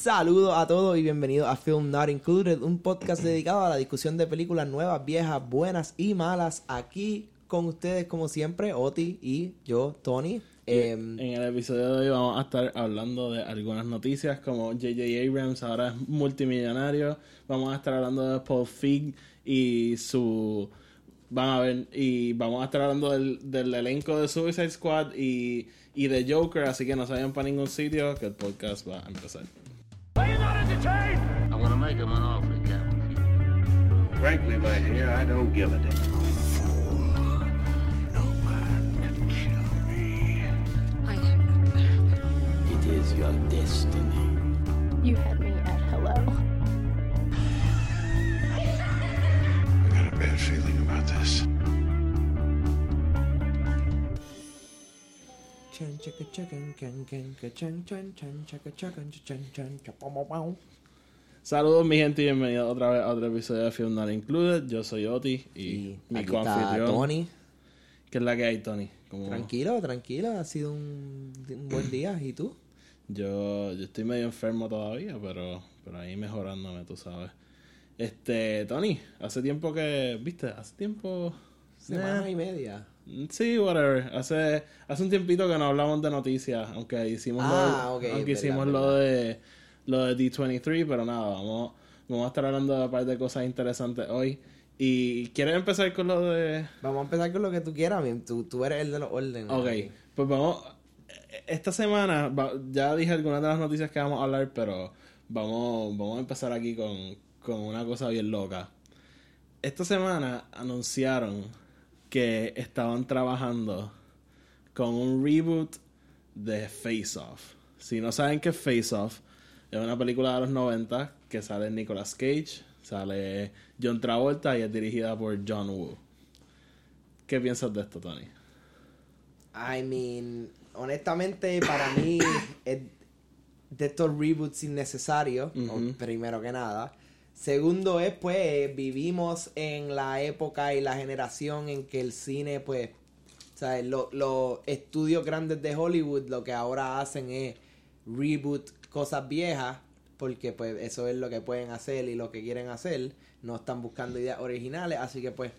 Saludos a todos y bienvenidos a Film Not Included, un podcast dedicado a la discusión de películas nuevas, viejas, buenas y malas. Aquí con ustedes, como siempre, Oti y yo, Tony. Em, en el episodio de hoy vamos a estar hablando de algunas noticias como J.J. Abrams ahora es multimillonario. Vamos a estar hablando de Paul Feig y su... Van a ver, y vamos a estar hablando del, del elenco de Suicide Squad y, y de Joker, así que no se vayan para ningún sitio que el podcast va a empezar. Are you not entertained? I'm gonna make him an offer, Captain. Frankly, my dear, I don't give a damn. No man can kill me. I am It is your destiny. You had me at hello. I got a bad feeling about this. Saludos mi gente y bienvenidos otra vez a otro episodio de Film Not Included. Yo soy Oti y, mi confitrión. Tony. ¿Qué es la que hay, Tony? Tranquilo, tranquilo. Ha sido un, buen día. ¿Y tú? Yo, yo estoy medio enfermo todavía, pero, pero ahí mejorándome, tú sabes. Este, Tony, hace tiempo que, viste, hace tiempo... Semana y media. Sí, whatever. Hace, hace un tiempito que no hablamos de noticias, aunque hicimos, lo, ah, aunque hicimos lo de lo de D23, pero nada, vamos, vamos a estar hablando de un par de cosas interesantes hoy. ¿Y quieres empezar con lo de...? Vamos a empezar con lo que tú quieras, tú, tú eres el de los órdenes. Ok, pues vamos... Esta semana, ya dije algunas de las noticias que vamos a hablar, pero vamos, vamos a empezar aquí con, con una cosa bien loca. Esta semana anunciaron que estaban trabajando con un reboot de Face Off. Si no saben qué es Face Off, es una película de los 90 que sale Nicolas Cage, sale John Travolta y es dirigida por John Woo. ¿Qué piensas de esto, Tony? I mean, honestamente, para mí, es de estos reboots innecesarios, primero que nada. Segundo es, pues, vivimos en la época y la generación en que el cine, pues, ¿sabes? Los estudios grandes de Hollywood lo que ahora hacen es reboot cosas viejas, porque pues eso es lo que pueden hacer y lo que quieren hacer, no están buscando ideas originales, así que pues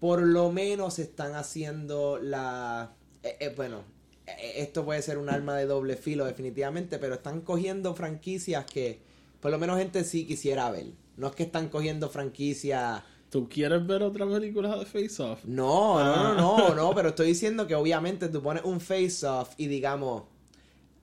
por lo menos están haciendo la... Eh, eh, bueno, eh, esto puede ser un arma de doble filo definitivamente, pero están cogiendo franquicias que por lo menos gente sí quisiera ver. No es que están cogiendo franquicias... ¿Tú quieres ver otra película de Face Off? No, no, no, no, no, pero estoy diciendo que obviamente tú pones un Face Off y digamos,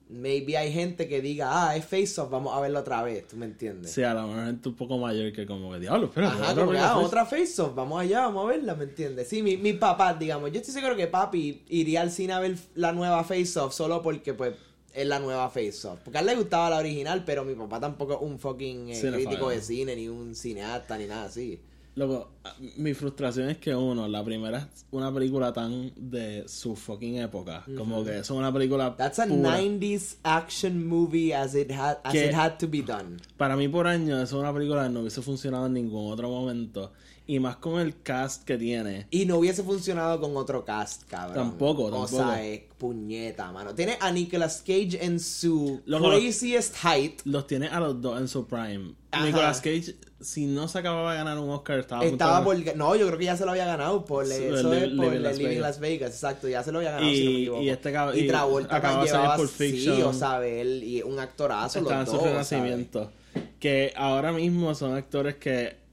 maybe hay gente que diga, ah, es Face Off, vamos a verlo otra vez, ¿tú me entiendes? Sí, a lo mejor gente un poco mayor que como que, diablo, espera, Ajá, otra, como ah, otra Face Off, vamos allá, vamos a verla, ¿me entiendes? Sí, mi, mi papá, digamos, yo estoy seguro que papi iría al cine a ver la nueva Face Off solo porque, pues, es la nueva Face Off. Porque a él le gustaba la original, pero mi papá tampoco es un fucking eh, crítico de cine, ni un cineasta, ni nada así. Loco, mi frustración es que uno, la primera es una película tan de su fucking época. Como que es una película. That's a 90s action movie as it had, as it had to be done. Para mí, por año, es una película que no hubiese funcionado en ningún otro momento. Y más con el cast que tiene. Y no hubiese funcionado con otro cast, cabrón. Tampoco, tampoco. O sea, es puñeta, mano. Tiene a Nicolas Cage en su craziest height. Los tiene a los dos en su prime. Nicolas Cage, si no se acababa de ganar un Oscar, estaba Estaba por... No, yo creo que ya se lo había ganado por, eso es por Living Las Vegas. Exacto, ya se lo había ganado, y, si no me equivoco. Y, este y Travolta acaba de llevaba, por Sí, o sea, él, y un actorazo Está los en su renacimiento. Que ahora mismo son actores que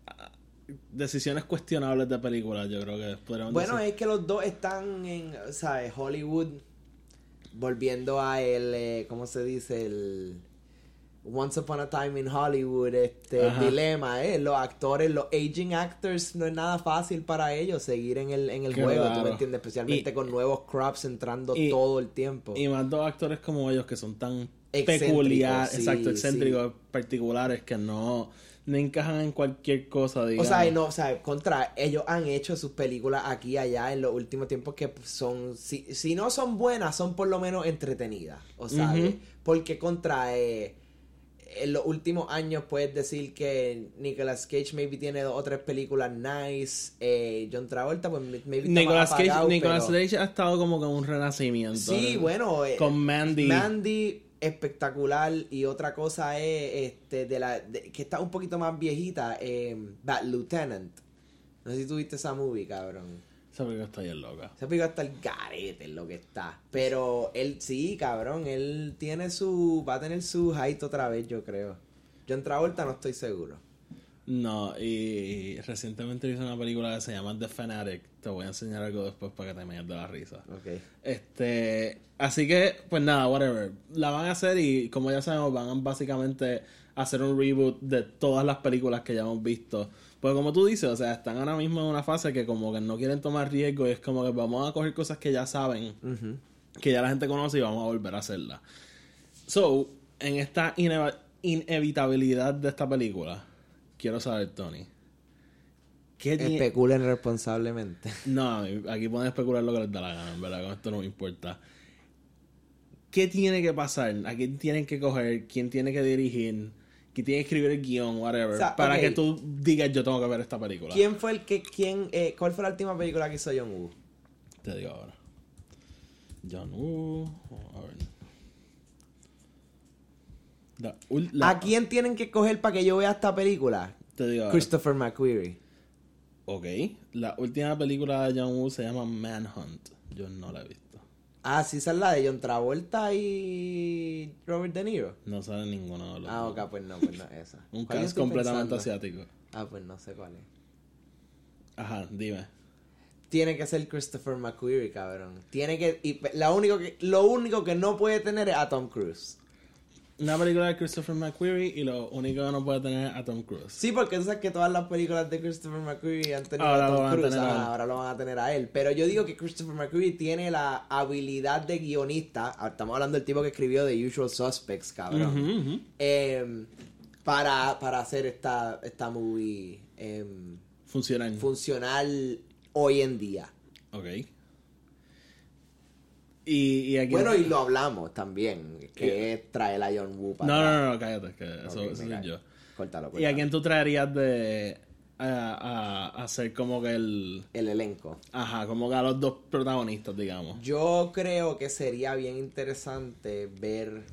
decisiones cuestionables de películas, yo creo que podríamos Bueno, es que los dos están en, ¿sabes? Hollywood volviendo a el, eh, ¿cómo se dice? El Once Upon a Time in Hollywood, este dilema, ¿eh? Los actores, los aging actors, no es nada fácil para ellos seguir en el, en el juego, ¿tú me entiendes? Especialmente con nuevos crops entrando todo el tiempo. Y más dos actores como ellos que son tan peculiares, exacto, excéntricos, particulares, que no no encajan en cualquier cosa, digamos. O sea, no, o sea, contra, ellos han hecho sus películas aquí y allá en los últimos tiempos que son, si, si no son buenas, son por lo menos entretenidas, o sea, porque contra, eh, en los últimos años puedes decir que Nicolas Cage maybe tiene dos o tres películas nice, eh, John Travolta pues maybe Nicolas Cage, Nicolas Cage ha estado como con un renacimiento. Sí, bueno, eh, con Mandy. Mandy espectacular y otra cosa es este de la de- que está un poquito más viejita, eh, Bad Lieutenant. No sé si tuviste esa movie, cabrón. Esa película está bien loca. Esa película está el garete lo que está. Pero él sí, cabrón, él tiene su va a tener su height otra vez, yo creo. John Travolta no estoy seguro. No, y recientemente hice una película que se llama The Fanatic. Te voy a enseñar algo después para que te metas de la risa. Ok. Este, así que, pues nada, whatever. La van a hacer y como ya sabemos, van a básicamente hacer un reboot de todas las películas que ya hemos visto. Pues como tú dices, o sea, están ahora mismo en una fase que como que no quieren tomar riesgo y es como que vamos a coger cosas que ya saben, que ya la gente conoce y vamos a volver a hacerlas. So, en esta inevitabilidad de esta película, quiero saber, Tony. ¿Qué tiene- Especulen responsablemente. no, aquí pueden especular lo que les da la gana, en verdad, con esto no me importa. ¿Qué tiene que pasar? ¿A quién tienen que coger? ¿Quién tiene que dirigir? ¿Quién tiene que escribir el guion? Whatever. O sea, para que tú digas, yo tengo que ver esta película. ¿Quién fue el que quién eh, cuál fue la última película que hizo John Woo? Te digo ahora. John Woo. A ver. La ul- la- ¿A quién tienen que coger para que yo vea esta película? Te digo. Christopher McQuarrie. Ok. La última película de John Woo se llama Manhunt. Yo no la he visto. Ah, sí, esa es la de John Travolta y Robert De Niro. No sale ninguno de los Ah, ok, pues no, pues no, esa. Un ¿Cuál cast completamente pensando? asiático. Ah, pues no sé cuál es. Ajá, dime. Tiene que ser Christopher McQuarrie, cabrón. Tiene que y la único que lo único que no puede tener es a Tom Cruise. Una película de Christopher McQuarrie y lo único que no puede tener es a Tom Cruise. Sí, porque tú sabes que todas las películas de Christopher McQuarrie han tenido Ahora a Tom Cruise, a ahora lo van a tener a él. Pero yo digo que Christopher McQuarrie tiene la habilidad de guionista. ah, Estamos hablando del tipo que escribió The Usual Suspects, cabrón. Em, para, para hacer esta, esta movie em, Funcionan. funcional hoy en día. ok. Y, y aquí. Bueno, y lo hablamos también, que es traer a John Woo para no, acá. no, no, cállate, que eso, eso soy yo. Córtalo, ¿Y a córtalo. quién tú traerías de. a, a, a hacer como que el. El elenco. Ajá, como que a los dos protagonistas, digamos. Yo creo que sería bien interesante ver.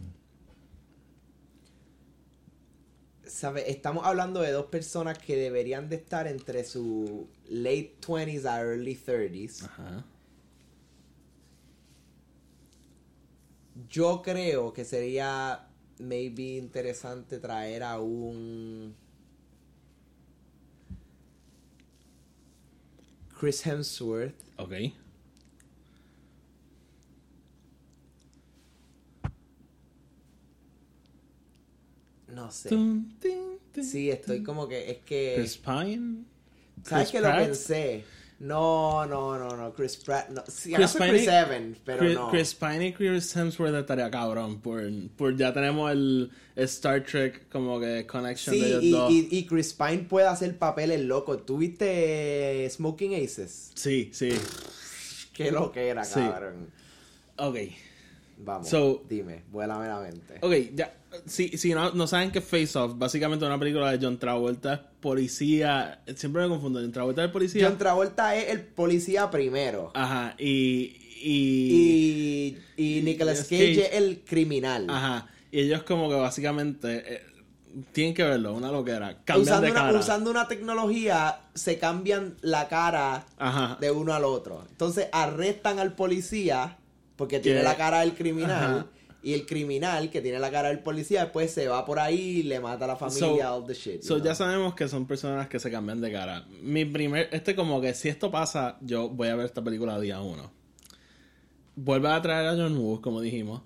¿Sabes? Estamos hablando de dos personas que deberían de estar entre su late 20s a early 30s. Ajá. Yo creo que sería maybe interesante traer a un Chris Hemsworth. Ok. No sé. Sí, estoy como que es que Chris Pine. ¿Sabes Chris que lo pensé? No, no, no, no, Chris Pratt, no. Sí, Chris Chris, Pine- Evans, pero Chris, no. Chris Pine y Chris Hemsworth estaría cabrón. Por, por ya tenemos el, Star Trek como que connection Sí, de ellos y, dos. y, y Chris Pine puede hacer papeles locos. ¿Tú viste Smoking Aces? Sí, sí. Qué lo que era, Sí. cabrón. Ok. Vamos, So- dime, vuélame la mente. Ok, ya. Si, si no, no saben que Face Off, básicamente una película de John Travolta es policía. Siempre me confundo. John Travolta es policía. John Travolta es el policía primero. Ajá. Y. Y. Y, y Nicolas Cage, Cage. es el criminal. Ajá. Y ellos, como que básicamente. eh, tienen que verlo, una loquera. Cambian Usando de una, cara. usando una tecnología, se cambian la cara Ajá. de uno al otro. Entonces arrestan al policía porque tiene la cara del criminal. Ajá. Y el criminal que tiene la cara del policía después se va por ahí y le mata a la familia, So- all the shit. you So, know. ya sabemos que son personas que se cambian de cara. Mi primer, este como que si esto pasa, yo voy a ver esta película día uno. Vuelve a traer a John Woo, como dijimos.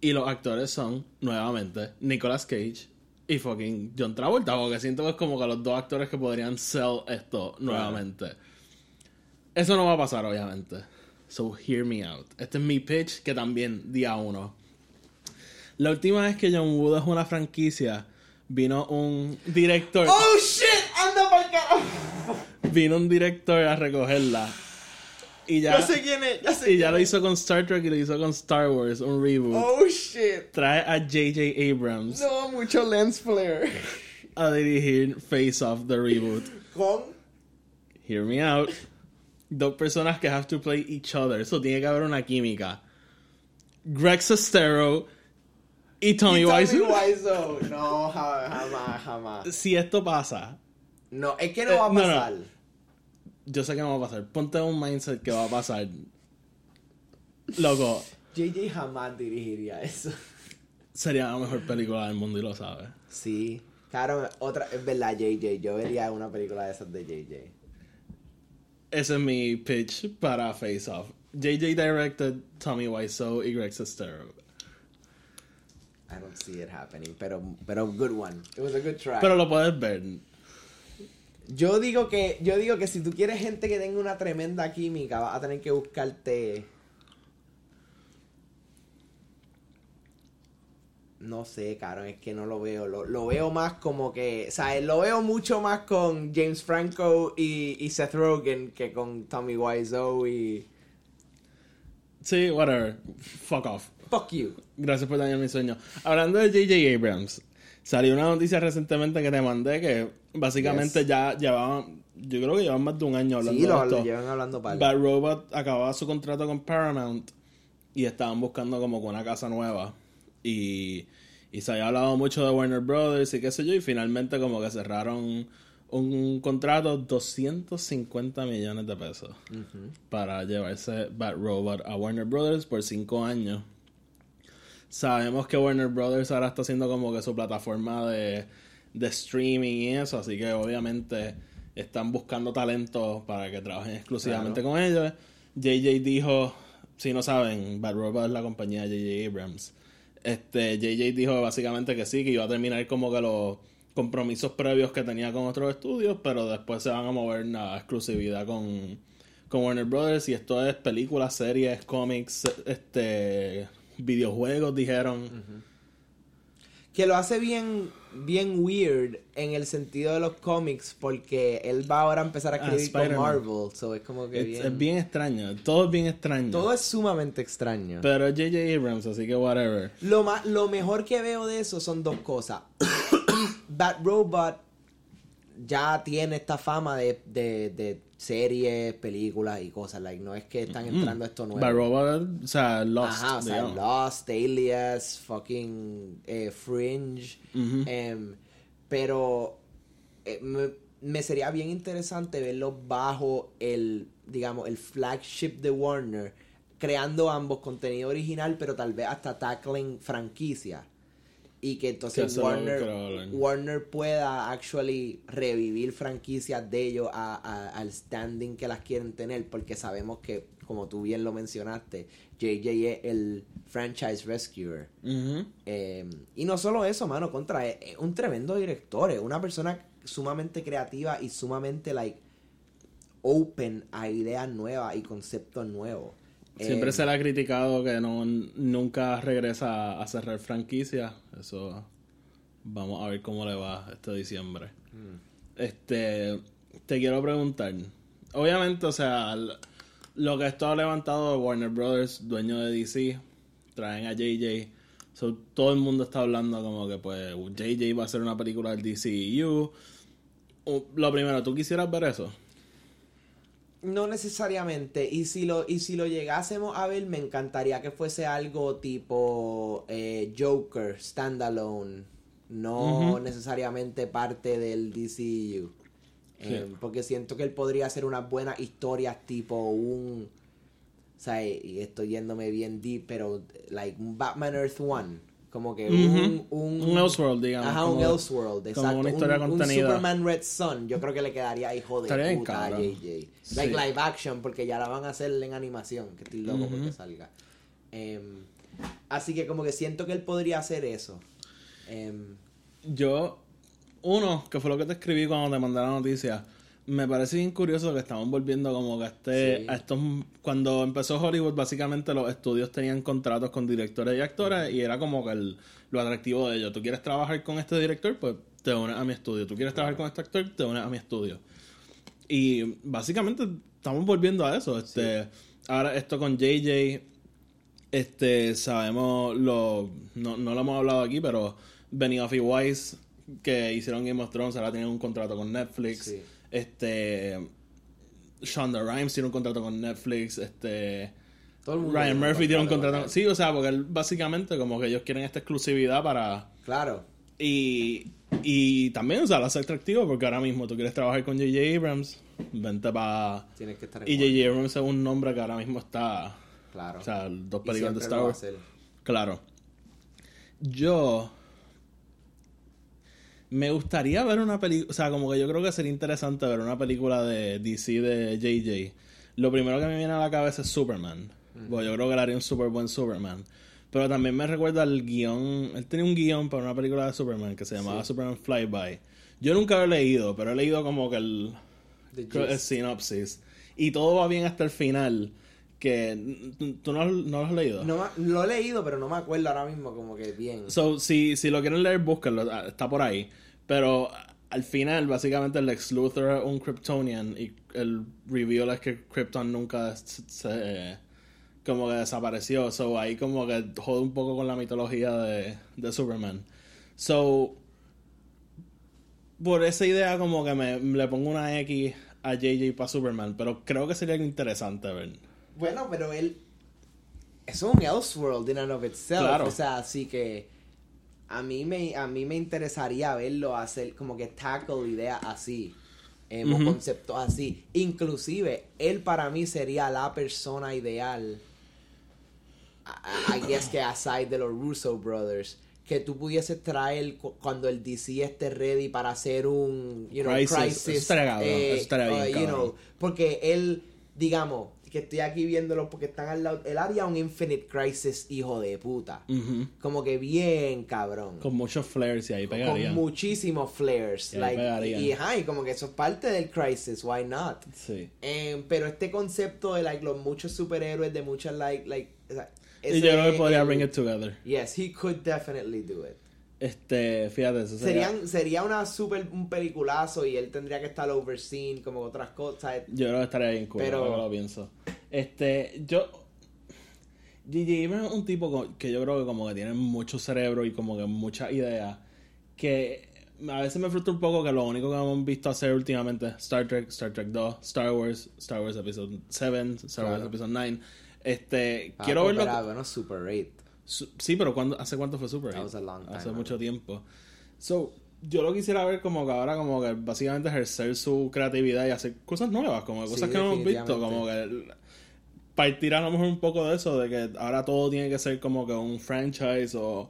Y los actores son, nuevamente, Nicolas Cage y fucking John Travolta. Porque siento que es como que los dos actores que podrían sell esto nuevamente. Eso no va a pasar, obviamente. So, hear me out. Este es mi pitch, que también día uno. La última vez que John Woo dejó una franquicia, vino un director. ¡Oh shit! ¡Anda para carajo! Vino un director a recogerla. Y ya, Ya sé quién es, ya sé y ya lo es. hizo con Star Trek y lo hizo con Star Wars, un reboot. ¡Oh shit! Trae a J.J. Abrams No, mucho lens flare. a dirigir Face Off, the reboot. Con. Hear me out. Dos personas que have to play each other. Eso tiene que haber una química. Greg Sestero, Y Tommy Wiseau. Wiseau. No, ja- jamás, jamás. Si esto pasa, No, es que no Eh, va a no, no. pasar. yo sé que no va a pasar. Ponte un mindset que va a pasar. Loco, JJ jamás dirigiría eso. sería la mejor película del mundo y lo sabes. Sí. Claro, otra, es verdad, JJ. Yo vería una película de esas de JJ. Ese es mi pitch para Face Off. JJ directed Tommy Wiseau y Greg Sestero. I don't see it happening, pero, pero good one. It was a good try. Pero lo puedes ver. yo digo que, yo digo que si tú quieres gente que tenga una tremenda química, vas a tener que buscarte. No sé, caro, es que no lo veo. Lo, lo veo más como que. O sea, lo veo mucho más con James Franco y, y Seth Rogen que con Tommy Wiseau y. Sí, whatever. Fuck off. Fuck you. Gracias por dañar mi sueño. Hablando de J.J. Abrams, salió una noticia recientemente que te mandé que básicamente Yes. ya llevaban, yo creo que llevan más de un año hablando Sí, lo, de lo esto. llevan hablando para. Bad Robot acababa su contrato con Paramount y estaban buscando como una casa nueva. Y, y se había hablado mucho de Warner Brothers y qué sé yo, y finalmente como que cerraron un contrato 250 millones de pesos para llevarse Bad Robot a Warner Brothers por 5 años. Sabemos que Warner Brothers ahora está haciendo como que su plataforma de, de streaming y eso, así que obviamente están buscando talento para que trabajen exclusivamente con ellos. JJ dijo, si no saben, Bad Robot es la compañía de JJ Abrams. Este, JJ dijo básicamente que sí, que iba a terminar como que los compromisos previos que tenía con otros estudios, pero después se van a mover a exclusividad con, con Warner Brothers. Y esto es películas, series, cómics, este videojuegos, dijeron. Que lo hace bien, bien weird en el sentido de los cómics, porque él va ahora a empezar a Ah, escribir con Spider-Man. Marvel. So es como que bien. es bien extraño, todo es bien extraño. Todo es sumamente extraño. Pero J.J. Abrams, así que whatever. Lo, más, lo mejor que veo de eso son dos cosas. Bat Robot ya tiene esta fama de, de, de series, películas y cosas. Like, no es que están entrando esto nuevo. Bad Robot, o sea, Lost. Ajá, o sea, digamos. Lost, Alias, fucking eh, Fringe. em, pero eh, me, me sería bien interesante verlo bajo el, digamos, el flagship de Warner, creando ambos contenido original, pero tal vez hasta tackling franquicia. Y que entonces que Warner. Warner pueda actually revivir franquicias de ellos a- a- al standing que las quieren tener, porque sabemos que, como tú bien lo mencionaste, JJ es el franchise rescuer. Eh, y no solo eso, mano, contra, es un tremendo director, es una persona sumamente creativa y sumamente, like, open a ideas nuevas y conceptos nuevos. Siempre Eh, se le ha criticado que no nunca regresa a cerrar franquicia. Eso vamos a ver cómo le va este diciembre. Este, te quiero preguntar. Obviamente, o sea, lo que está levantado de Warner Brothers, dueño de DC, traen a JJ. So, todo el mundo está hablando como que pues JJ va a hacer una película del DCU. Uh, Lo primero, ¿tú quisieras ver eso? No necesariamente. Y si lo, y si lo llegásemos a ver, me encantaría que fuese algo tipo eh, Joker, standalone. No necesariamente parte del DCU. Eh, porque siento que él podría hacer unas buenas historias tipo un... O sea, y estoy yéndome bien deep, pero like Batman Earth One. Como que un, un... Un Elseworld, digamos, Ajá, un como- Elseworld, como exacto. una historia un, un contenida. Superman Red Sun. Yo creo que le quedaría hijo de Estaría puta a. JJ. Sí. Like live action, porque ya la van a hacer en animación, que estoy loco porque salga. Em, así que como que siento que él podría hacer eso. Em, Yo, uno, que fue lo que te escribí cuando te mandé la noticia, me parece bien curioso que estamos volviendo como que a este, Sí. a estos, cuando empezó Hollywood, básicamente los estudios tenían contratos con directores y actores y era como que el- lo atractivo de ellos. Tú quieres trabajar con este director, pues te unes a mi estudio. Tú quieres trabajar con este actor, te unes a mi estudio. Y básicamente estamos volviendo a eso. Este, Ahora esto con JJ, este, sabemos, lo, no, no lo hemos hablado aquí, pero Benioff y Weiss, que hicieron Game of Thrones, ahora tienen un contrato con Netflix. Sí. Este, Shonda Rhimes tiene un contrato con Netflix. Este, Todo el mundo Ryan Murphy tiene un contrato con Sí, o sea, porque él, básicamente como que ellos quieren esta exclusividad para... Claro. Y, y también, o sea, lo hace atractivo porque ahora mismo tú quieres trabajar con J.J. Abrams, vente para... Tienes que estar en Y. J.J. Abrams es un nombre que ahora mismo está... Claro. O sea, dos películas de Star Wars. Claro. Yo. Me gustaría ver una película. O sea, como que yo creo que sería interesante ver una película de DC de JJ. Lo primero que me viene a la cabeza es Superman. Porque yo creo que le haría un super buen Superman. Pero también me recuerda el guion. Él tenía un guion para una película de Superman que se llamaba Superman Flyby. Yo nunca lo he leído, pero he leído como que el, el sinopsis. Y todo va bien hasta el final. Que. ¿Tú no, no lo has leído? No lo he leído, pero no me acuerdo ahora mismo como que bien. So, si, si lo quieren leer, búsquenlo, ah, está por ahí. Pero al final, básicamente, el Lex Luthor es un Kryptonian y el reveal es que Krypton nunca se, se- como que desapareció. So, ahí como que jode un poco con la mitología de, de Superman. So, por esa idea como que me, le pongo una X a JJ para Superman, pero creo que sería interesante ver. Bueno, pero él. Es un Elseworld in and of itself. Claro. O sea, así que. A mí me, a mí me interesaría verlo hacer como que tackle ideas así. eh, o Ujú. conceptos así. Inclusive, él para mí sería la persona ideal. I, I guess que aside de los Russo Brothers. Que tú pudieses traer cu- cuando el DC esté ready para hacer un you know, Crisis. crisis. Eh, estaría bien uh, you know, porque él, digamos, que estoy aquí viéndolo porque están al lado. Él haría un Infinite Crisis, hijo de puta. Como que bien cabrón. Con muchos flares y ahí Con pegarían. muchísimos flares. Y ahí like, y, y como que eso es parte del Crisis, why not? Sí. Em, pero este concepto de like, los muchos superhéroes, de muchas like. like o sea, Y yo creo que podría el- bring it together. Yes, he could definitely do it. Este, fíjate, eso sería, Serían, sería una super un peliculazo y él tendría que estar overseen como otras cosas. yo creo que estaría bien cool, Pero- ahora que lo pienso. Este, yo. Abrams es un tipo que yo creo que como que tiene mucho cerebro y como que muchas ideas que a veces me frustra un poco que lo único que hemos visto hacer últimamente Star Trek, Star Trek 2, Star Wars, Star Wars Episode 7, Star Wars Claro. Episode 9. Este, Ah, quiero verlo. pero, bueno, Super 8. Sí, pero ¿cuándo, ¿hace cuánto fue Super That 8? was a long time Hace ago. mucho tiempo. So, yo lo quisiera ver como que ahora como que básicamente ejercer su creatividad y hacer cosas nuevas, como cosas Sí, que no hemos visto, como que partir a lo mejor un poco de eso, de que ahora todo tiene que ser como que un franchise o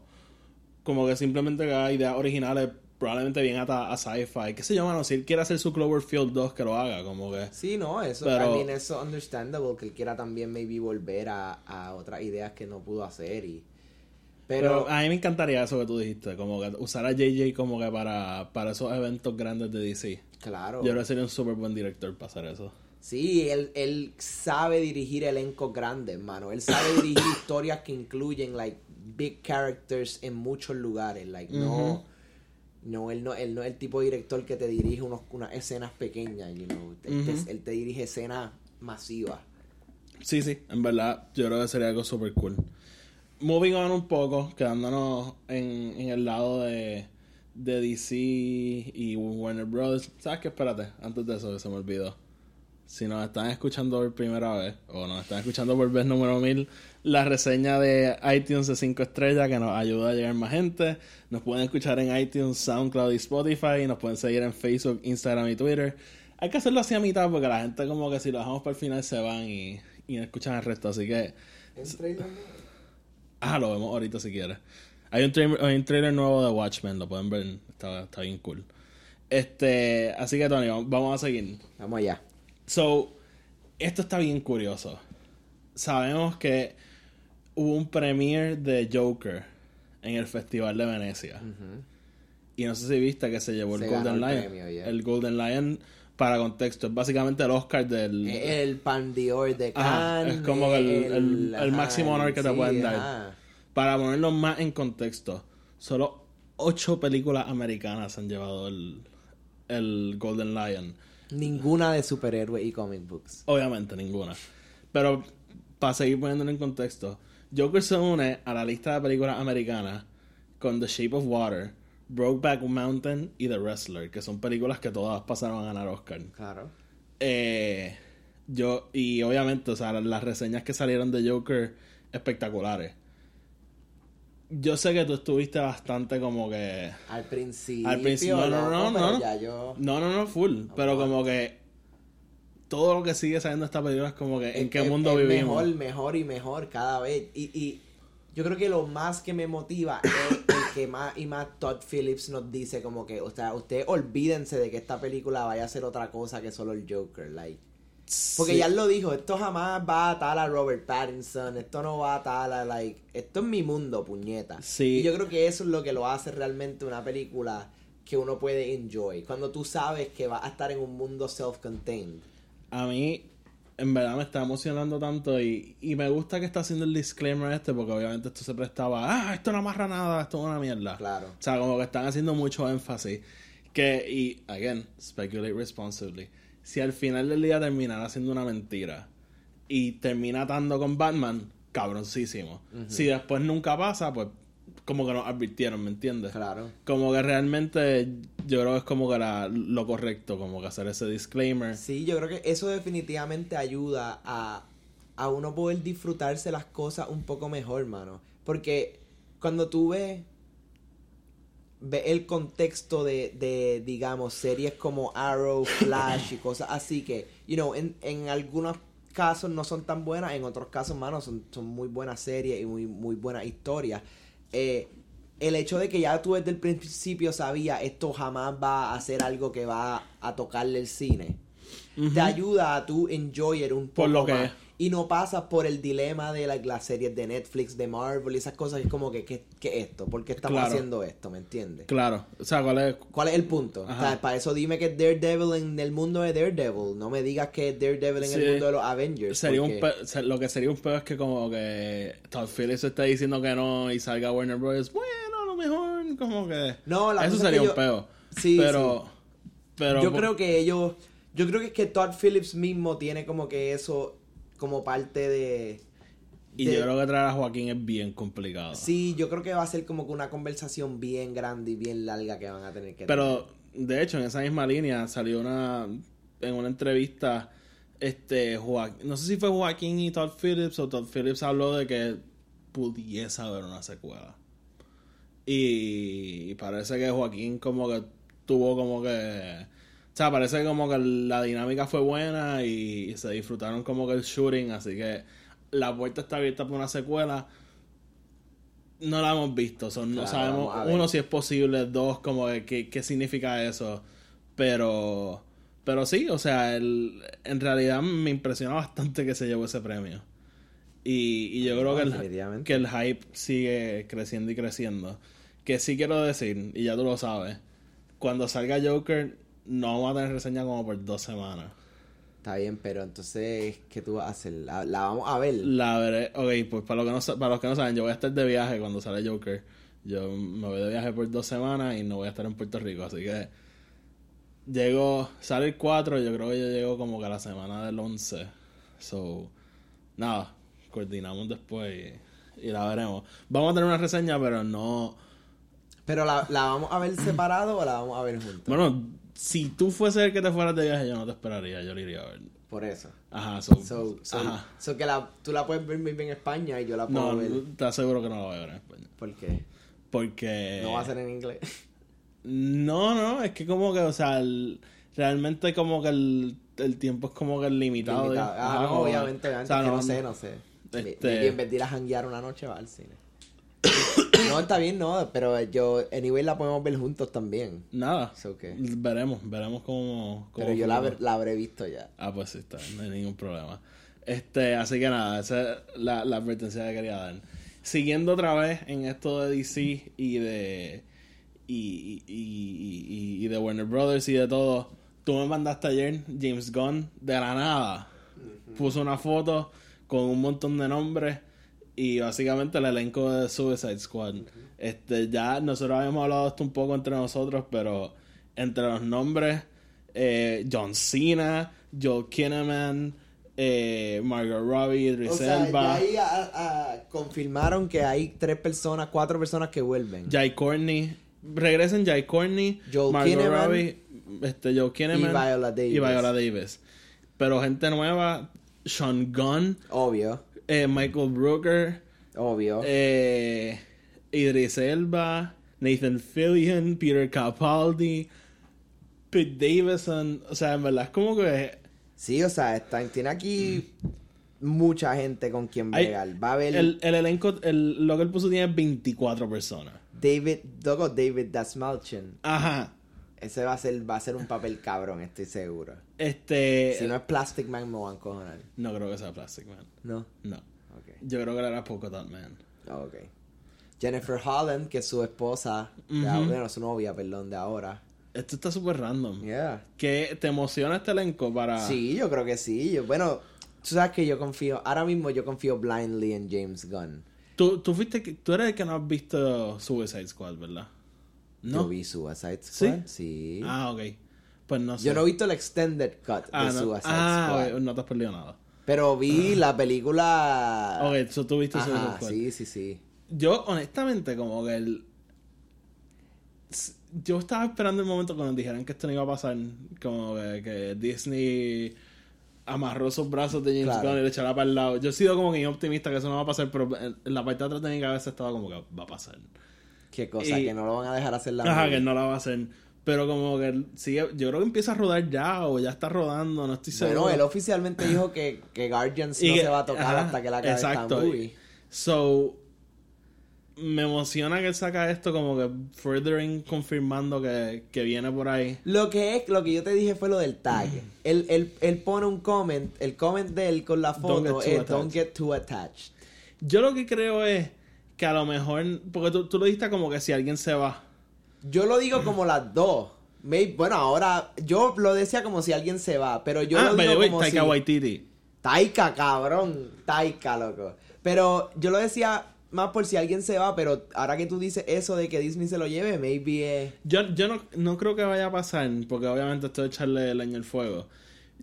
como que simplemente que haga ideas originales probablemente bien ata a sci-fi, qué sé yo, mano, si él quiere hacer su Cloverfield 2 que lo haga, como que Sí, no, eso Pero- I mean, eso es understandable que él quiera también maybe volver a, a otras ideas que no pudo hacer y Pero pero, a mí me encantaría eso que tú dijiste, como que usar a JJ como que para, para esos eventos grandes de DC. claro. Yo creo que sería un súper buen director para hacer eso. Sí, él, él sabe dirigir elencos grandes, mano. Él sabe dirigir historias que incluyen like big characters en muchos lugares, like no no él no él no es el tipo de director que te dirige unos, unas escenas pequeñas, you know. Él, te, Ujú. él te dirige escenas masivas. Sí, sí, en verdad, yo creo que sería algo súper cool. Moving on un poco, quedándonos en, en el lado de, de DC y Warner Brothers. ¿Sabes qué? Espérate, antes de eso se me olvidó. Si nos están escuchando por primera vez, o nos están escuchando por vez número 1000, la reseña de iTunes de 5 estrellas que nos ayuda a llegar más gente. Nos pueden escuchar en iTunes, SoundCloud y Spotify. Nos pueden seguir en Facebook, Instagram y Twitter. Hay que hacerlo así a mitad porque la gente como que si lo dejamos para el final se van y, y no escuchan el resto. Así que, ah, lo vemos ahorita si quieres. Hay un, trailer, hay un trailer nuevo de Watchmen, lo pueden ver, está, está bien cool. Este, así que Tony, vamos- vamos a seguir. Vamos allá. So, esto está bien curioso. Sabemos que hubo un premiere de Joker en el Festival de Venecia. Y no sé si viste que se llevó el Golden el Lion. premio, yeah. El Golden Lion, para contexto, es básicamente el Oscar del... El pan Dior de Ajá, Cannes. es como el- el- el máximo honor que te pueden dar. ajá. Para ponerlo más en contexto, solo ocho películas americanas han llevado el, el Golden Lion. Ninguna de superhéroes y comic books. Obviamente, ninguna. Pero para seguir poniéndolo en contexto, Joker se une a la lista de películas americanas con The Shape of Water, Brokeback Mountain y The Wrestler, que son películas que todas pasaron a ganar Oscar. Claro. Eh, Yo, y obviamente, o sea, las reseñas que salieron de Joker espectaculares. Yo sé que tú estuviste bastante como que. Al principio. Al principio. No, no, no, no. No, no, no, full. pero como que. Todo lo que sigue saliendo de esta película es como que. ¿En qué mundo vivimos? Mejor, mejor y mejor cada vez. Y, y yo creo que lo más que me motiva es el que más y más Todd Phillips nos dice como que, o sea, ustedes olvídense de que esta película vaya a ser otra cosa que solo el Joker, like. Porque ya él lo dijo, esto jamás va a atar a Robert Pattinson, esto no va a atar a, like, esto es mi mundo, puñeta. Sí. Y yo creo que eso es lo que lo hace realmente una película que uno puede enjoy. Cuando tú sabes que va a estar en un mundo self-contained. A mí, en verdad me está emocionando tanto y, y, me gusta que está haciendo el disclaimer este porque obviamente esto se prestaba, ah, esto no amarra nada, esto es una mierda. Claro. O sea, como que están haciendo mucho énfasis. Que, y, again, speculate responsibly si al final del día terminara siendo una mentira y termina atando con Batman, cabroncísimo. Si después nunca pasa, pues como que nos advirtieron, ¿me entiendes? Claro. Como que realmente yo creo que es como que lo correcto, como que hacer ese disclaimer. Sí, yo creo que eso definitivamente ayuda a, a uno poder disfrutarse las cosas un poco mejor, mano. Porque cuando tú ves ve el contexto de, de, digamos, series como Arrow, Flash y cosas así que, you know, en, en algunos casos no son tan buenas, en otros casos, mano, son, son muy buenas series y muy, muy buenas historias. Eh, el hecho de que ya tú desde el principio sabías esto jamás va a ser algo que va a tocarle el cine, te ayuda a tú enjoy un poco Por lo que y no pasa por el dilema de las series de Netflix, de Marvel y esas cosas. es como que, ¿qué, esto? ¿Por qué estamos haciendo esto? ¿Me entiendes? Claro. O sea, ¿cuál es? ¿Cuál es el punto? para eso dime que Daredevil en el mundo de Daredevil. No me digas que Daredevil en el mundo de los Avengers. Sería un lo que sería un peor es que como que Todd Phillips está diciendo que no y salga Warner Bros. Bueno, a lo mejor como que... No, Eso sería un peor. Sí, pero... Pero... Yo creo que ellos... Yo creo que es que Todd Phillips mismo tiene como que eso como parte de... Y yo creo que traer a Joaquín es bien complicado. Sí, yo creo que va a ser como que una conversación bien grande y bien larga que van a tener que Pero, de hecho, en esa misma línea salió una... En una entrevista, este, Joaquín, no sé si fue Joaquín y Todd Phillips o Todd Phillips habló de que pudiese haber una secuela. Y parece que Joaquín como que tuvo como que o sea, parece como que la dinámica fue buena y, se disfrutaron como que el shooting, así que la puerta está abierta para una secuela. No la hemos visto, no sabemos, uno, si es posible, dos, como que qué significa eso, pero... Pero sí, o sea, el, en realidad me impresiona bastante que se llevó ese premio. Y, y yo creo que el, que el hype sigue creciendo y creciendo. Que sí quiero decir, y ya tú lo sabes, cuando salga Joker, no vamos a tener reseña como por dos semanas. Está bien, pero entonces, ¿qué tú vas a hacer? ¿La, vamos a ver? La veré. Ok, pues para, lo que no, para los que no saben, yo voy a estar de viaje cuando sale Joker. Yo me voy de viaje por dos semanas y no voy a estar en Puerto Rico, así que. Llego, sale el 4, yo creo que yo llego como que a la semana del 11. So, nada, coordinamos después y, y la veremos. Vamos a tener una reseña, pero no. ¿Pero la, la vamos a ver separado o la vamos a ver juntos? Bueno, si tú fuese el que te fueras de viaje, yo no te esperaría, yo le iría a ver. Por eso. Ajá, so, so, so, que la, tú la puedes ver en España y yo la puedo no, ver. No, te aseguro que no la voy a ver en España. ¿Por qué? Porque. No va a ser en inglés. No, no, es que como que, o sea, realmente como que el, el, tiempo es como que limitado. limitado. Ah, no, obviamente, obviamente, que no, sé, no sé. Este... En vez de ir a janguear una noche va al cine. No, está bien, no, pero yo, anyway, la podemos ver juntos también. Nada. Veremos, veremos cómo. pero yo la, la, habré visto ya. Ah, pues sí, está, no hay ningún problema. Este, así que nada, esa es la, la advertencia que quería dar. Siguiendo otra vez en esto de DC y de. Y, y, y, de Warner Brothers y de todo. Tú me mandaste ayer James Gunn de la nada. Puso una foto con un montón de nombres y básicamente el elenco de Suicide Squad. Este, ya nosotros habíamos hablado esto un poco entre nosotros, pero entre los nombres, eh, John Cena, Joel Kinnaman, eh, Margot Robbie, Idris Elba. ahí confirmaron que hay tres personas, cuatro personas que vuelven. Jai Courtney, regresen Jai Courtney, Joel Margot Robbie, este, Joel Kinnaman y Viola Davis. Y Viola Davis. Pero gente nueva, Sean Gunn, Obvio, eh, Michael Brooker, obvio. eh, Idris Elba, Nathan Fillion, Peter Capaldi, Pete Davidson. O sea, en verdad es como que Sí, o sea, está, tiene aquí mucha gente con quien Hay- bregar. Va a haber el, el elenco, el, lo que él puso tiene 24 personas. David, Dogo David Dasmalchian. Ajá. Ese va a ser, va a ser un papel cabrón, estoy seguro. Este. Si no es Plastic Man, me van a encojonar. No creo que sea Plastic Man. No. No. Ok. Yo creo que era Polka Dot Man. Ok. Jennifer Holland, que es su esposa, de Ujú. ahora- bueno, su novia, perdón, de ahora. Esto está súper random. Yeah. ¿Qué te emociona este elenco para.? Sí, yo creo que sí. Yo, bueno, tú sabes que yo confío, ahora mismo yo confío blindly en James Gunn. Tú, tú, fuiste, tú eres el que no has visto Suicide Squad, ¿verdad? No. Yo vi Suicide Squad. Sí. Ah, ok. Pues no sé. Yo no he visto el extended cut ah, de no. Suicide ah, Squad. ok, no te has perdido nada. Pero vi la película. Ok, so tú viste Suicide Squad. sí, sí, sí. Yo, honestamente, como que el. Yo estaba esperando el momento cuando dijeran que esto no iba a pasar. Como que, que Disney amarró sus brazos de James Claro. Gunn y le echará para el lado. Yo he sido como que optimista que eso no va a pasar, pero en en la parte de atrás de mi cabeza estaba como que va a pasar. Qué cosa, Y- que no lo van a dejar hacer la Ajá, movie. que no la va a hacer. Pero como que sigue, yo creo que empieza a rodar ya o ya está rodando, no estoy seguro. Bueno, él oficialmente dijo que, que Guardians Y no que- se va a tocar ajá, hasta que la acabe exacto. esta movie. So, me emociona que él saca esto como que furthering confirmando que, que viene por ahí. Lo que es, lo que yo te dije fue lo del tag. Él, él, él pone un comment, el comment de él con la foto es Don't attached". get too attached. Yo lo que creo es que a lo mejor, porque tú, tú lo dijiste como que si alguien se va. Yo lo digo como las dos. May- bueno, ahora, yo lo decía como si alguien se va, pero yo ah, lo digo way, como Taika si... Waititi. Taika, cabrón. Taika, loco. Pero yo lo decía más por si alguien se va, pero ahora que tú dices eso de que Disney se lo lleve, maybe es... Yo, yo no, no creo que vaya a pasar, porque obviamente esto es echarle leña al fuego.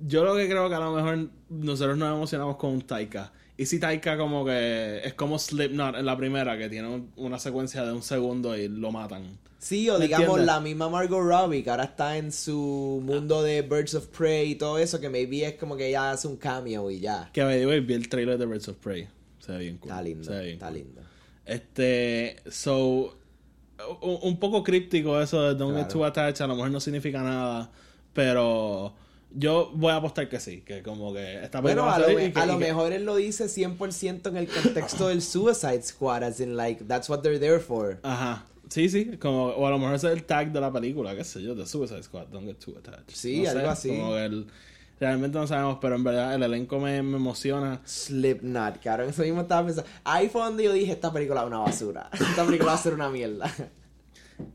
Yo lo que creo que a lo mejor nosotros nos emocionamos con un Taika. Y si Taika como que es como Slipknot en la primera, que tiene un- una secuencia de un segundo y lo matan. Sí, o ¿Me digamos entiendes? la misma Margot Robbie, que ahora está en su mundo de Birds of Prey y todo eso, que maybe es como que ella hace un cameo y ya. Que the way, vi el trailer de Birds of Prey. Se ve bien cool. Está lindo, Se ve bien está cool. lindo. Este, so, un, un poco críptico eso de Don't Get Claro. Too Attached, a lo mejor no significa nada, pero yo voy a apostar que sí, que como que película va a lo, me- que- a lo que- mejor él lo dice 100% en el contexto del Suicide Squad, as in like, that's what they're there for. Ajá. Sí, sí, como, o a lo mejor es el tag de la película, qué sé yo, de Suicide Squad, Don't Get Too Attached. Sí, No algo sé, así. Como que el- realmente no sabemos, pero en verdad el elenco me, me emociona. Slipknot, cabrón, eso mismo estaba pensando. Ahí fue donde yo dije, esta película es una basura. Esta película va a ser una mierda.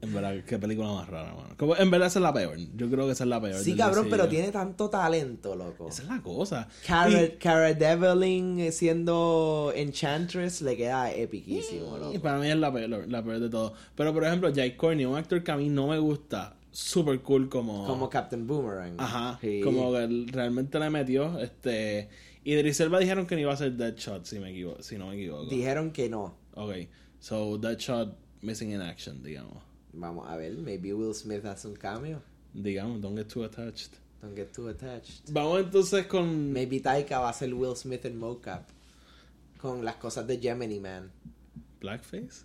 En verdad, qué película más rara, mano. Como, en verdad esa es la peor. Yo creo que esa es la peor. Sí, cabrón, pero tiene tanto talento, loco. Esa es la cosa. Cara, Y- Cara Devlin eh, siendo Enchantress le queda epiquísimo, Y loco. para mí es la peor, la peor de todo. Pero por ejemplo, Jake Corney, un actor que a mí no me gusta, super cool como. Como Captain Boomerang. Ajá. Sí. Como que realmente le metió. Este. Y Idris Elba dijeron que no iba a ser Deadshot, si, me equivoco, si no me equivoco. Dijeron que no. Ok. So, Deadshot missing in action, digamos. Vamos a ver, maybe Will Smith hace un cameo. Digamos, don't get too attached. Don't get too attached. Vamos entonces con. Maybe Taika va a ser Will Smith en mocap. Con las cosas de Gemini Man. Blackface.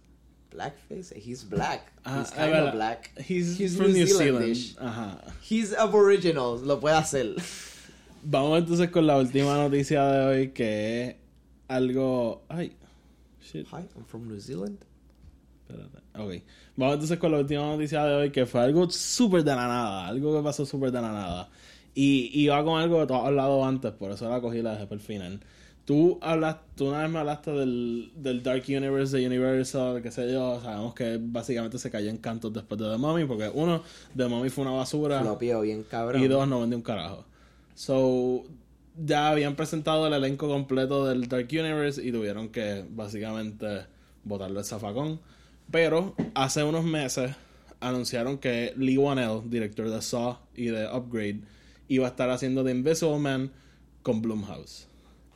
Blackface, he's black. Ah, he's es kind of black. He's, He's from New New Zealand. Ajá. He's aboriginal, lo puede hacer. Vamos entonces con la última noticia de hoy que es algo. Ay. Shit. Hi, I'm from New Zealand. Espérate. Ok. Vamos entonces con la última noticia de hoy que fue algo súper de la nada. Algo que pasó súper de la nada. Y, y va con algo que tú has hablado antes, por eso la cogí y la dejé para el final. Tú hablas, tú una vez me hablaste del, del Dark Universe de Universal, qué sé yo. Sabemos que básicamente se cayó en cantos después de The Mummy, porque uno, The Mummy fue una basura. Bien cabrón. Y dos, no vendió un carajo. So, ya habían presentado el elenco completo del Dark Universe y tuvieron que básicamente botarle el zafacón. Pero hace unos meses anunciaron que Lee Wanell, director de Saw y de Upgrade, iba a estar haciendo The Invisible Man con Blumhouse.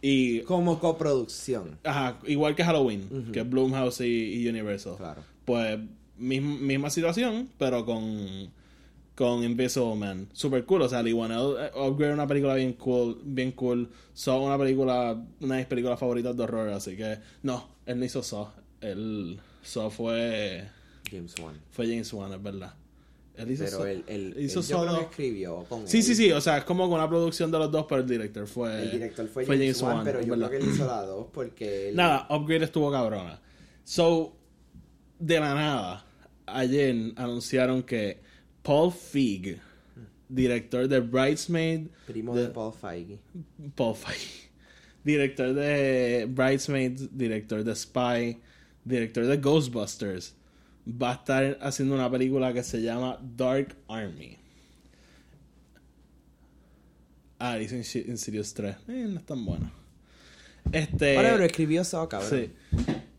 Y, Como coproducción. ajá, igual que Halloween, que es Blumhouse y, y Universal. Claro. Pues, misma, misma situación, pero con con Invisible Man. Super cool, o sea, Lee Wanell, eh, Upgrade es una película bien cool, bien cool. Saw una película, una de mis películas favoritas de horror, así que no, él no hizo Saw, él Saw fue James Wan. fue James Wan, es verdad. Él hizo Pero él, él, hizo él yo Saw creo que escribió con Sí, él. sí, sí, o sea, es como con una producción de los dos, pero el director fue El director fue James, Wan, pero yo verdad. creo que él hizo la dos porque él... Nada, Upgrade estuvo cabrona. So, de la nada, ayer anunciaron que Paul Feig, director de Bridesmaid, Primo de- de Paul Feige. Paul Feig, director de Bridesmaids, director de Spy, director de Ghostbusters, va a estar haciendo una película que se llama Dark Army. Ah, dice Insi- Insidious 3. Eh, no es tan bueno. Este. Ahora, pero escribió Saw, cabrón. Sí.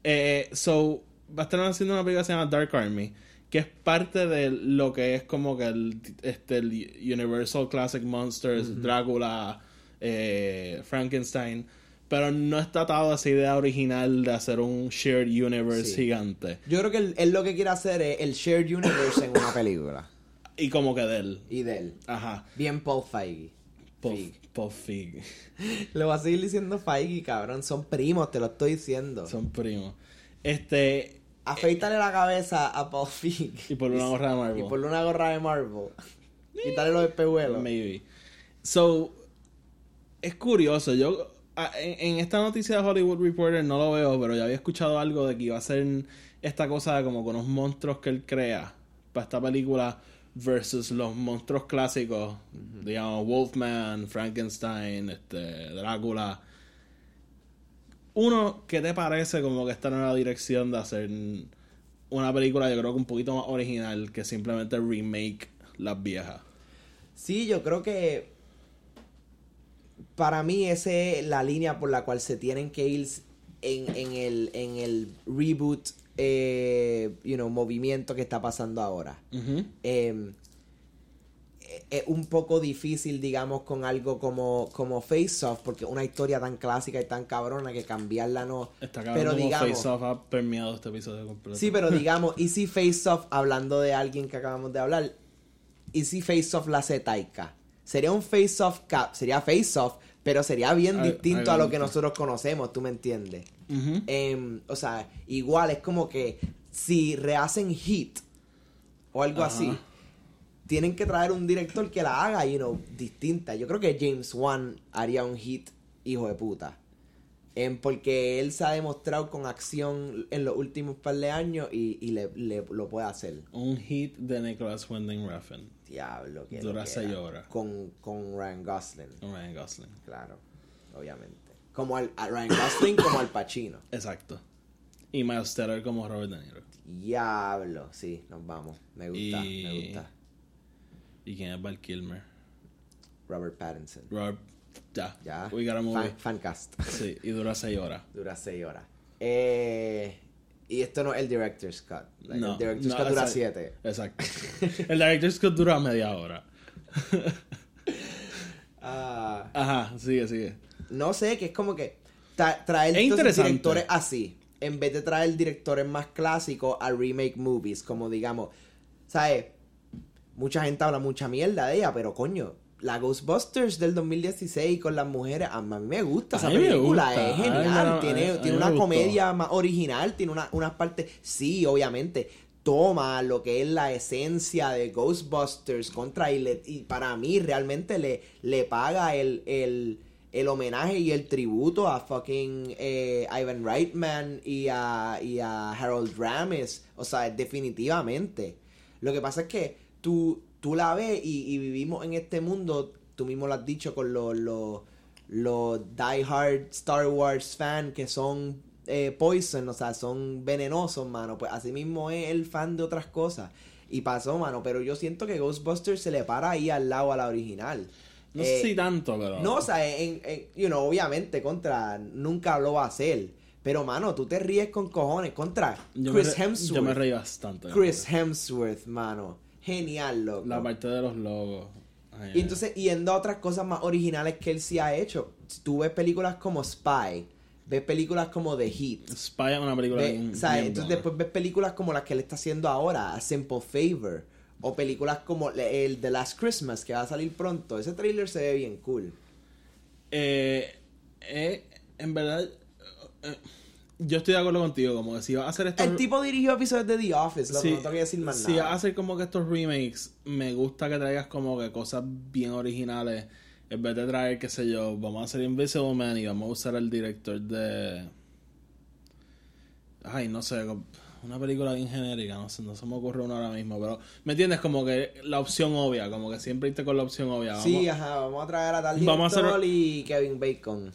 Eh, so, va a estar haciendo una película que se llama Dark Army, que es parte de lo que es como que el, este, el Universal Classic Monsters, Drácula, eh, Frankenstein, pero no está atado a esa idea original de hacer un shared universe Sí. gigante. Yo creo que él, él lo que quiere hacer es el shared universe en una película. Y como que de él. Y de él. Ajá. Bien Paul Feige. Paul, Feig. Paul Feig. Le voy a seguir diciendo Feige, cabrón. Son primos, te lo estoy diciendo. Son primos. Este. Afeítale la cabeza a Paul Feig. Y por una gorra de Marvel. Y ponle una gorra de Marvel. Quítale los espejuelos. Maybe. So, es curioso. Yo, en, en esta noticia de Hollywood Reporter no lo veo, pero ya había escuchado algo de que iba a ser esta cosa como con los monstruos que él crea para esta película versus los monstruos clásicos, digamos, Wolfman, Frankenstein, este, Drácula. Uno, ¿qué te parece como que esta nueva dirección de hacer una película, yo creo que un poquito más original que simplemente remake las viejas? Sí, yo creo que para mí esa es la línea por la cual se tienen que ir en, en el, en el reboot, eh, you know, movimiento que está pasando ahora. Ujú. Eh, es un poco difícil, digamos, con algo como, como Face Off, porque una historia tan clásica y tan cabrona que cambiarla no... Está cabrón pero como digamos, Face Off ha permeado este episodio completo. Sí, pero digamos, y si Face Off, hablando de alguien que acabamos de hablar, y si Face Off la hace Taika, sería un Face Off cap, sería Face Off, pero sería bien distinto a lo que nosotros conocemos, ¿tú me entiendes? Em, o sea, igual es como que si rehacen Hit o algo así, tienen que traer un director que la haga, you know, distinta. Yo creo que James Wan haría un hit hijo de puta. Em, porque él se ha demostrado con acción en los últimos par de años y, y le, le- lo puede hacer. Un hit de Nicholas Winding Refn. Diablo, que Dura lo que seis era. horas. Con, con Ryan Gosling, con Ryan Gosling. claro, obviamente. Como al, a Ryan Gosling como al Pacino. Exacto. Y Miles Teller como Robert De Niro. Diablo, sí, nos vamos. Me gusta, me Y- gusta. ¿Y quién es Val Kilmer? Robert Pattinson. Robert. Ya. Ya. We got a movie. Fan- fancast. Sí, y dura 6 horas. dura 6 horas. Eh, y esto no es el director's cut. Like, No, el director's no, cut dura. 7. Exacto. El Director's Cut dura media hora. Ah, Ajá, sigue, sigue. no sé, que es como que tra- traer Es estos directores así, en vez de traer directores más clásicos a remake movies, como digamos, ¿sabes? Mucha gente habla mucha mierda de ella, pero coño, la Ghostbusters del 2016 con las mujeres, a mí me gusta esa película, gusta, es genial, tiene, tiene una comedia más original, tiene una- unas partes, sí, obviamente, toma lo que es la esencia de Ghostbusters contra y, le- y para mí realmente le, le paga el, el, el homenaje y el tributo a fucking eh, Ivan Reitman y a, y a Harold Ramis, o sea, definitivamente. Lo que pasa es que tú, tú la ves y, y vivimos en este mundo, tú mismo lo has dicho con los, los, los die-hard Star Wars fan que son eh, poison, o sea, son venenosos, mano. Pues así mismo es el fan de otras cosas. Y pasó, mano, pero yo siento que Ghostbusters se le para ahí al lado a la original. No Eh, sé si tanto, pero. no, o sea, en, en- you know, obviamente, contra, nunca lo va a hacer. Pero, mano, tú te ríes con cojones. Contra Yo Chris Hemsworth. Yo me reí bastante. Chris Hemsworth, mano. Genial, loco. La parte de los logos. Ay, Y entonces, yendo a otras cosas más originales que él sí ha hecho. Tú ves películas como Spy, ves películas como The Heat. Spy es una película bien- ¿sabes? bien Entonces buena. después ves películas como las que él está haciendo ahora, A Simple Favor, O películas como el The Last Christmas, que va a salir pronto. Ese trailer se ve bien cool. Eh, eh, en verdad, eh, yo estoy de acuerdo contigo. Como que si vas a hacer esto. El tipo dirigió episodios de The Office, lo Sí, no tengo que decir más si nada. vas a hacer como que estos remakes, me gusta que traigas como que cosas bien originales. En vez de traer, qué sé yo, vamos a hacer Invisible Man y vamos a usar el director de. Ay, no sé, una película bien genérica, no, sé, no se me ocurre una ahora mismo, pero ¿me entiendes? Como que la opción obvia, como que siempre irte con la opción obvia. Vamos, Sí, ajá, vamos a traer a tal Vamos a director hacer- y Kevin Bacon.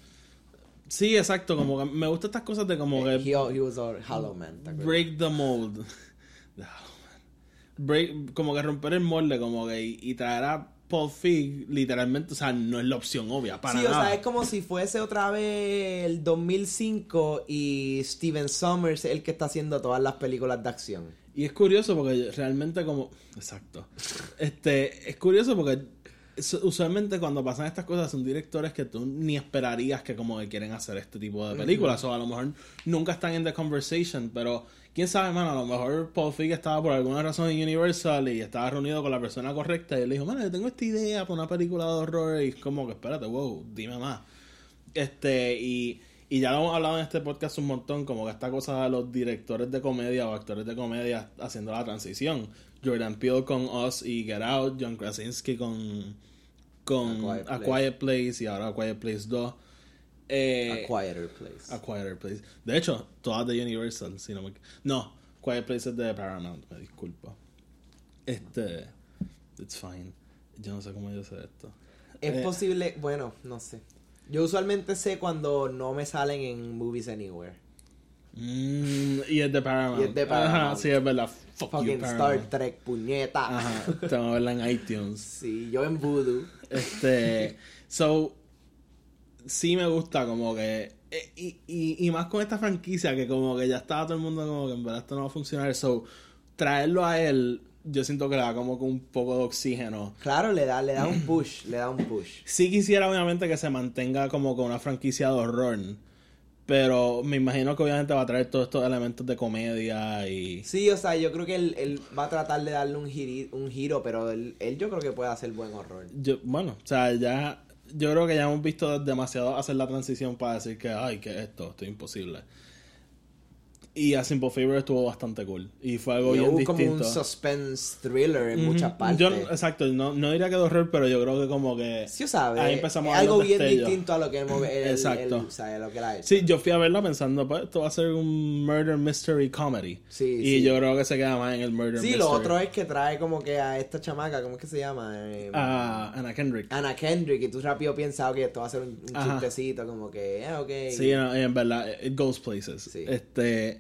Sí, exacto, como que me gustan estas cosas de como que He, he was a Hollow Man. break the mold. The. Break, como que romper el molde, como que y, y traer a Paul Feig, literalmente, o sea, no es la opción obvia, para sí, o sea, es como si fuese otra vez el 2005 y Steven Sommers el que está haciendo todas las películas de acción. Y es curioso porque realmente como... Exacto. Este, es curioso porque usualmente cuando pasan estas cosas son directores que tú ni esperarías que como que quieren hacer este tipo de películas. O a lo mejor nunca están en the conversation, pero quién sabe, mano, a lo mejor Paul Feig estaba por alguna razón en Universal y estaba reunido con la persona correcta y él le dijo, mano, yo tengo esta idea para una película de horror y es como que espérate, wow, dime más. Este, y, y ya lo hemos hablado en este podcast un montón, como que esta cosa de los directores de comedia o actores de comedia haciendo la transición. Jordan Peele con Us y Get Out, John Krasinski con, con A Quiet A Place. Quiet Place y ahora A Quiet Place 2. Eh, a Quieter Place. A Quieter Place. De hecho, todas de Universal, si no me... No, Quiet Place es de Paramount, me disculpo. Este... It's fine. Yo no sé cómo yo sé esto. Es Eh, posible, bueno, no sé. Yo usualmente sé cuando no me salen en Movies Anywhere. Mm, y es de Paramount. Y es de Ajá, Paramount. sí, es verdad. Fuck Fucking. Star Trek, puñeta. Ajá, tengo verla en iTunes. Sí, yo en Voodoo. Este, so, sí me gusta como que, eh, y, y, y más con esta franquicia que como que ya estaba todo el mundo como que en verdad esto no va a funcionar, so, traerlo a él, yo siento que le da como que un poco de oxígeno. Claro, le da, le da un push, le da un push. Sí quisiera obviamente que se mantenga como con una franquicia de horror, pero me imagino que obviamente va a traer todos estos elementos de comedia y... Sí, o sea, yo creo que él, él va a tratar de darle un, giri- un giro, pero él, él yo creo que puede hacer buen horror. Yo, bueno, o sea, ya. Yo creo que ya hemos visto demasiado hacer la transición para decir que, ay, que esto, esto es imposible. Y a Simple Favor estuvo bastante cool. Y fue algo Y bien hubo como distinto. un suspense thriller en muchas partes. Yo, exacto, no, no diría que de horror, pero yo creo que como que. Sí, sabes, Ahí empezamos es algo bien destellos. distinto a lo que hemos Exacto. el- o sea, lo que él ha hecho. Sí, yo fui a verla pensando, pues esto va a ser un murder mystery comedy. Sí, y sí. yo creo que se queda más en el murder Sí, mystery. lo otro es que trae como que a esta chamaca, ¿cómo es que se llama? Eh, Ah, Anna Kendrick. Anna Kendrick, y tú rápido piensas que esto va a ser un, un chistecito, como que, eh, ok. Sí, en, en verdad, it goes places. Sí. Este.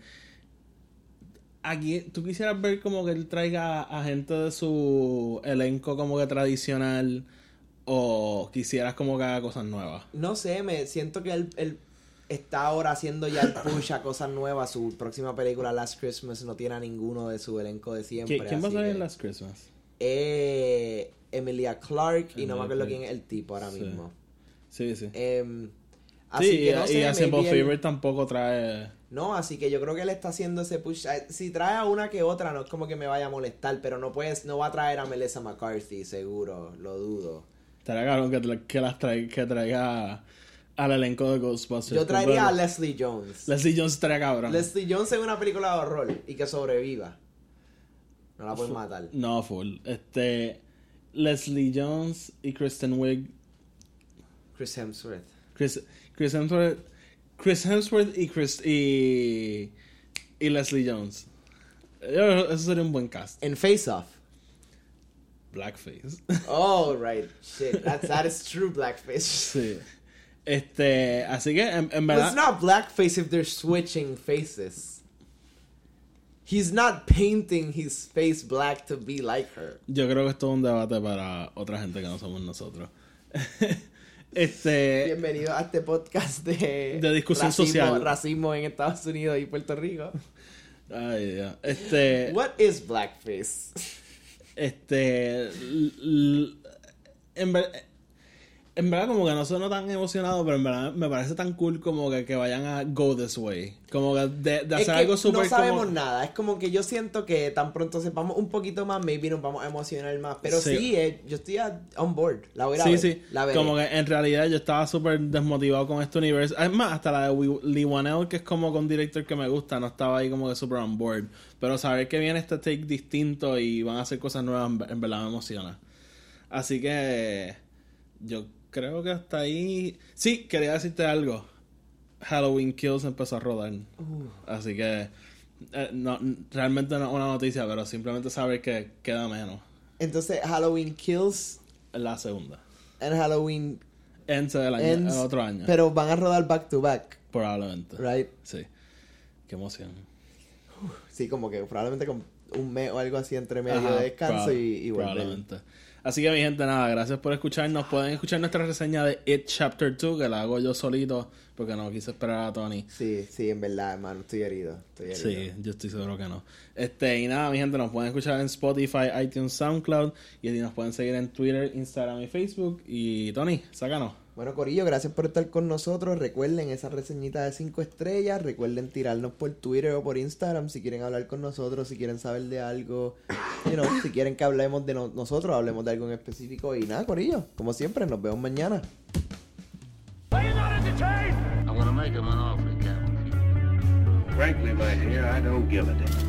Aquí, ¿tú quisieras ver como que él traiga a gente de su elenco como que tradicional? ¿O quisieras como que haga cosas nuevas? No sé, me siento que él, él está ahora haciendo ya el push a cosas nuevas. Su próxima película, Last Christmas, no tiene a ninguno de su elenco de siempre. ¿Qui- ¿Quién va a salir en Last Christmas? Eh, Emilia Clark, y no me acuerdo quién es el tipo ahora Sí. mismo. Sí, sí. Em, así sí, que no y, sé, y a Simple maybe él- Favor tampoco trae... No, así que yo creo que él está haciendo ese push. Eh, Si trae a una que otra, no es como que me vaya a molestar, pero no puedes, no va a traer a Melissa McCarthy, seguro, lo dudo. Estaría cabrón que, que las traiga, que traiga al elenco de Ghostbusters. Yo traería a Leslie Jones. Leslie Jones estaría cabrón. Leslie Jones en una película de horror y que sobreviva. No la pueden matar. No, full. Este... Leslie Jones y Kristen Wiig Chris Hemsworth. Chris, Chris Hemsworth, Chris Hemsworth y Chris y, y Leslie Jones. Eso sería un buen cast. En Face Off. Blackface. Oh, right. Shit. That's, that is true blackface. sí. Este, así que en, en But verdad it's not blackface if they're switching faces. He's not painting his face black to be like her. yo creo que esto es un debate para otra gente que no somos nosotros. este, Bienvenido a este podcast de, De discusión racismo, social. Racismo en Estados Unidos y Puerto Rico. ay, Dios. este, What is blackface? este, en ver- en verdad como que no sueno tan emocionado, pero en verdad me parece tan cool como que, que vayan a go this way. Como que de, de hacer algo súper No sabemos como... nada. Es como que yo siento que tan pronto sepamos un poquito más, maybe nos vamos a emocionar más. Pero sí, Sí. eh, yo estoy a- on board. La voy a Sí, ver. sí. La veré. Como que en realidad yo estaba súper desmotivado con este universo. Es más, hasta la de Wi- Lee Wanell, que es como con director que me gusta, no estaba ahí como que súper on board. Pero saber que viene este take distinto y van a hacer cosas nuevas, en verdad me emociona. Así que yo creo que hasta ahí... Sí, quería decirte algo. Halloween Kills empezó a rodar. Así que... eh, no, realmente no es una noticia, pero simplemente saber que queda menos. Entonces, Halloween Kills La segunda. and Halloween Ends del año, Ends. el otro año. Pero van a rodar back to back, Probablemente. right? Sí. Qué emoción. Sí, como que probablemente con un mes o algo así entre medio Ajá, de descanso y, y volver. Probablemente. Así que mi gente, nada, gracias por escucharnos. Pueden escuchar nuestra reseña de It Chapter 2, que la hago yo solito, porque no quise esperar a Tony. Sí, sí, en verdad, hermano, estoy herido. Estoy herido. Sí, yo estoy seguro que no. Este, y nada, mi gente, nos pueden escuchar en Spotify, iTunes, SoundCloud, y nos pueden seguir en Twitter, Instagram y Facebook. Y Tony, sácanos. Bueno, Corillo, gracias por estar con nosotros. Recuerden esa reseñita de 5 estrellas. Recuerden tirarnos por Twitter o por Instagram si quieren hablar con nosotros, si quieren saber de algo. You know, si quieren que hablemos de no- nosotros, hablemos de algo en específico. Y nada, Corillo, como siempre, nos vemos mañana. Frankly, my dear, I don't give a damn.